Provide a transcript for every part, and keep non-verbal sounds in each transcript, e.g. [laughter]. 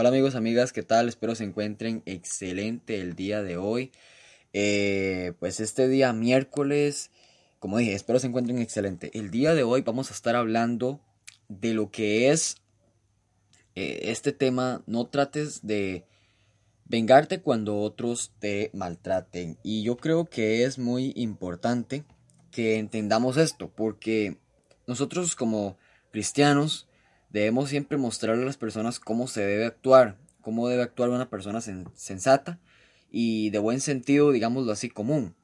Hola amigos, amigas, ¿qué tal? Espero se encuentren excelente el día de hoy. Eh, pues este día miércoles, como dije, espero se encuentren excelente. El día de hoy vamos a estar hablando de lo que es eh, este tema. No trates de vengarte cuando otros te maltraten. Y yo creo que es muy importante que entendamos esto, porque nosotros como cristianos Debemos siempre mostrarle a las personas cómo se debe actuar, cómo debe actuar una persona sensata y de buen sentido, digámoslo así, común.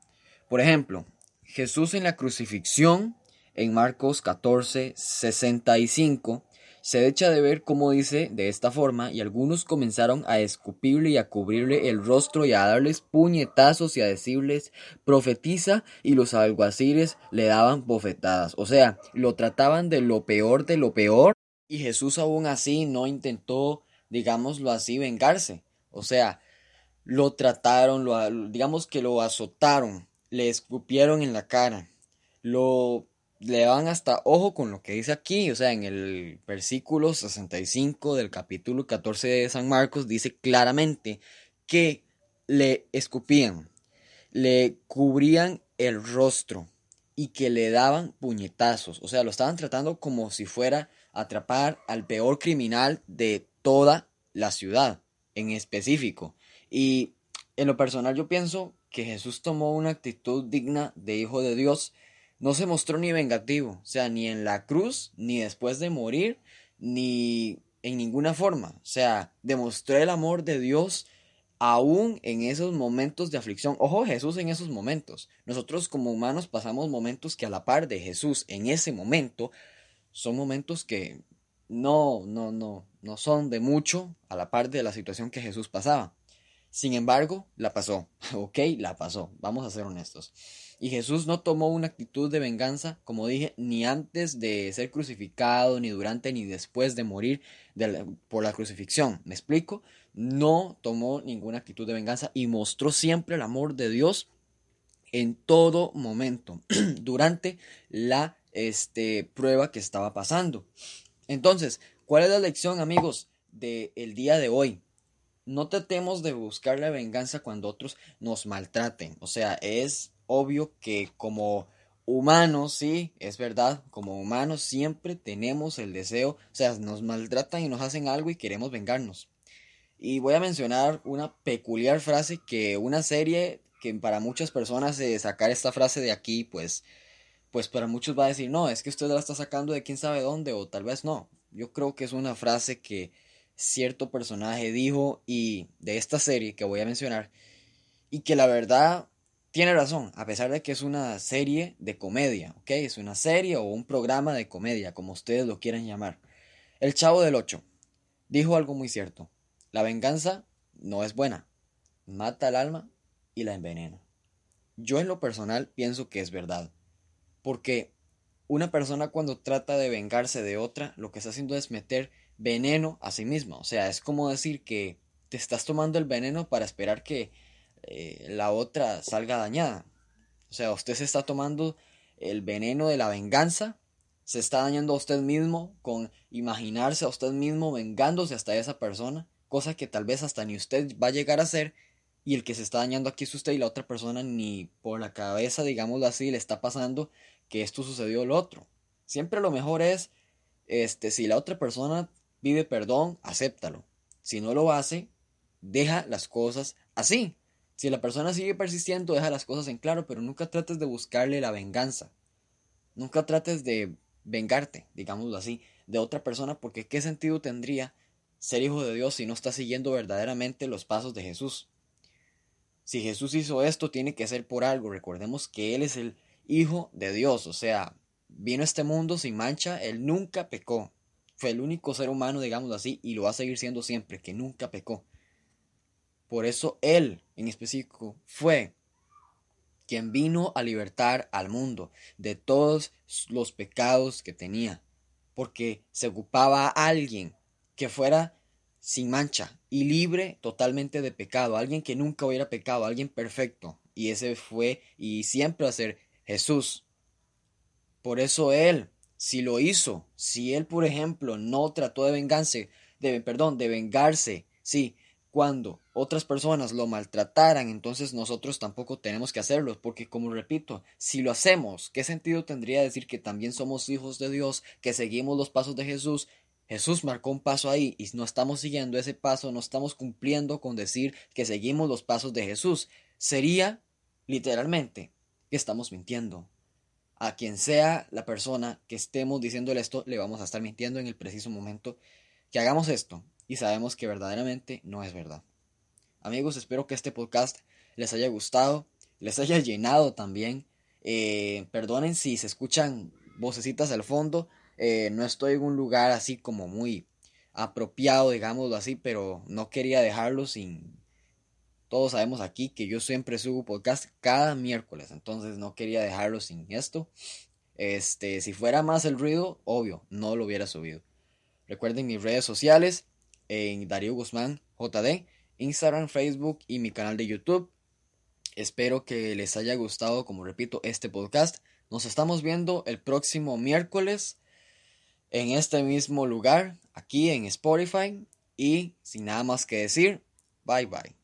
Por ejemplo, Jesús en la crucifixión, en Marcos 14, 65, se echa de ver cómo dice de esta forma, y algunos comenzaron a escupirle y a cubrirle el rostro y a darles puñetazos y a decirles, profetiza, y los alguaciles le daban bofetadas. O sea, lo trataban de lo peor de lo peor y Jesús aún así no intentó, digámoslo así, vengarse. O sea, lo trataron, lo, digamos que lo azotaron, le escupieron en la cara, lo le van hasta ojo con lo que dice aquí, o sea, en el versículo 65 del capítulo 14 de San Marcos dice claramente que le escupían, le cubrían el rostro y que le daban puñetazos, o sea, lo estaban tratando como si fuera atrapar al peor criminal de toda la ciudad en específico. Y en lo personal yo pienso que Jesús tomó una actitud digna de hijo de Dios. No se mostró ni vengativo, o sea, ni en la cruz, ni después de morir, ni en ninguna forma. O sea, demostró el amor de Dios aún en esos momentos de aflicción. Ojo, Jesús en esos momentos. Nosotros como humanos pasamos momentos que a la par de Jesús en ese momento son momentos que no, no, no, no son de mucho a la par de la situación que Jesús pasaba. Sin embargo, la pasó, [laughs] ¿ok? La pasó, vamos a ser honestos. Y Jesús no tomó una actitud de venganza, como dije, ni antes de ser crucificado, ni durante, ni después de morir por la crucifixión. ¿Me explico? No tomó ninguna actitud de venganza y mostró siempre el amor de Dios en todo momento, [clears throat] durante la este, prueba que estaba pasando. Entonces, ¿cuál es la lección, amigos, del día de hoy? No tratemos de buscar la venganza cuando otros nos maltraten. O sea, es obvio que como humanos, sí, es verdad, como humanos siempre tenemos el deseo, o sea, nos maltratan y nos hacen algo y queremos vengarnos. Y voy a mencionar una peculiar frase que una serie que para muchas personas de sacar esta frase de aquí, pues pues para muchos va a decir, no, es que usted la está sacando de quién sabe dónde, o tal vez no. Yo creo que es una frase que cierto personaje dijo y de esta serie que voy a mencionar, y que la verdad tiene razón, a pesar de que es una serie de comedia, ¿ok? Es una serie o un programa de comedia, como ustedes lo quieran llamar. El Chavo del Ocho dijo algo muy cierto. La venganza no es buena, mata al alma y la envenena. Yo en lo personal pienso que es verdad. Porque una persona cuando trata de vengarse de otra, lo que está haciendo es meter veneno a sí misma. O sea, es como decir que te estás tomando el veneno para esperar que eh, la otra salga dañada. O sea, usted se está tomando el veneno de la venganza, se está dañando a usted mismo con imaginarse a usted mismo vengándose hasta esa persona, cosa que tal vez hasta ni usted va a llegar a hacer y el que se está dañando aquí es usted y la otra persona ni por la cabeza, digámoslo así, le está pasando que esto sucedió lo otro. Siempre lo mejor es, este, si la otra persona pide perdón, acéptalo. Si no lo hace, deja las cosas así. Si la persona sigue persistiendo, deja las cosas en claro, pero nunca trates de buscarle la venganza. Nunca trates de vengarte, digámoslo así, de otra persona, porque ¿qué sentido tendría ser hijo de Dios si no está siguiendo verdaderamente los pasos de Jesús? Si Jesús hizo esto, tiene que ser por algo. Recordemos que Él es el hijo de Dios, o sea, vino a este mundo sin mancha, él nunca pecó. Fue el único ser humano, digamos así, y lo va a seguir siendo siempre, que nunca pecó. Por eso él, en específico, fue quien vino a libertar al mundo de todos los pecados que tenía, porque se ocupaba a alguien que fuera sin mancha y libre totalmente de pecado, alguien que nunca hubiera pecado, alguien perfecto, y ese fue y siempre va a ser Jesús. Por eso Él, si lo hizo, si Él, por ejemplo, no trató de vengarse de, perdón, de vengarse, sí, cuando otras personas lo maltrataran, entonces nosotros tampoco tenemos que hacerlo, porque como repito, si lo hacemos, ¿qué sentido tendría decir que también somos hijos de Dios, que seguimos los pasos de Jesús? Jesús marcó un paso ahí y no estamos siguiendo ese paso, no estamos cumpliendo con decir que seguimos los pasos de Jesús. Sería, literalmente, estamos mintiendo. A quien sea la persona que estemos diciéndole esto, le vamos a estar mintiendo en el preciso momento que hagamos esto y sabemos que verdaderamente no es verdad. Amigos, espero que este podcast les haya gustado, les haya llenado también. Eh, perdonen si se escuchan vocecitas al fondo. Eh, no estoy en un lugar así como muy apropiado, digámoslo así, pero no quería dejarlo sin... Todos sabemos aquí que yo siempre subo podcast cada miércoles, entonces no quería dejarlo sin esto. Este, si fuera más el ruido, obvio, no lo hubiera subido. Recuerden mis redes sociales, en Darío Guzmán JD, Instagram, Facebook y mi canal de YouTube. Espero que les haya gustado, como repito, este podcast. Nos estamos viendo el próximo miércoles en este mismo lugar, aquí en Spotify. Y sin nada más que decir, bye bye.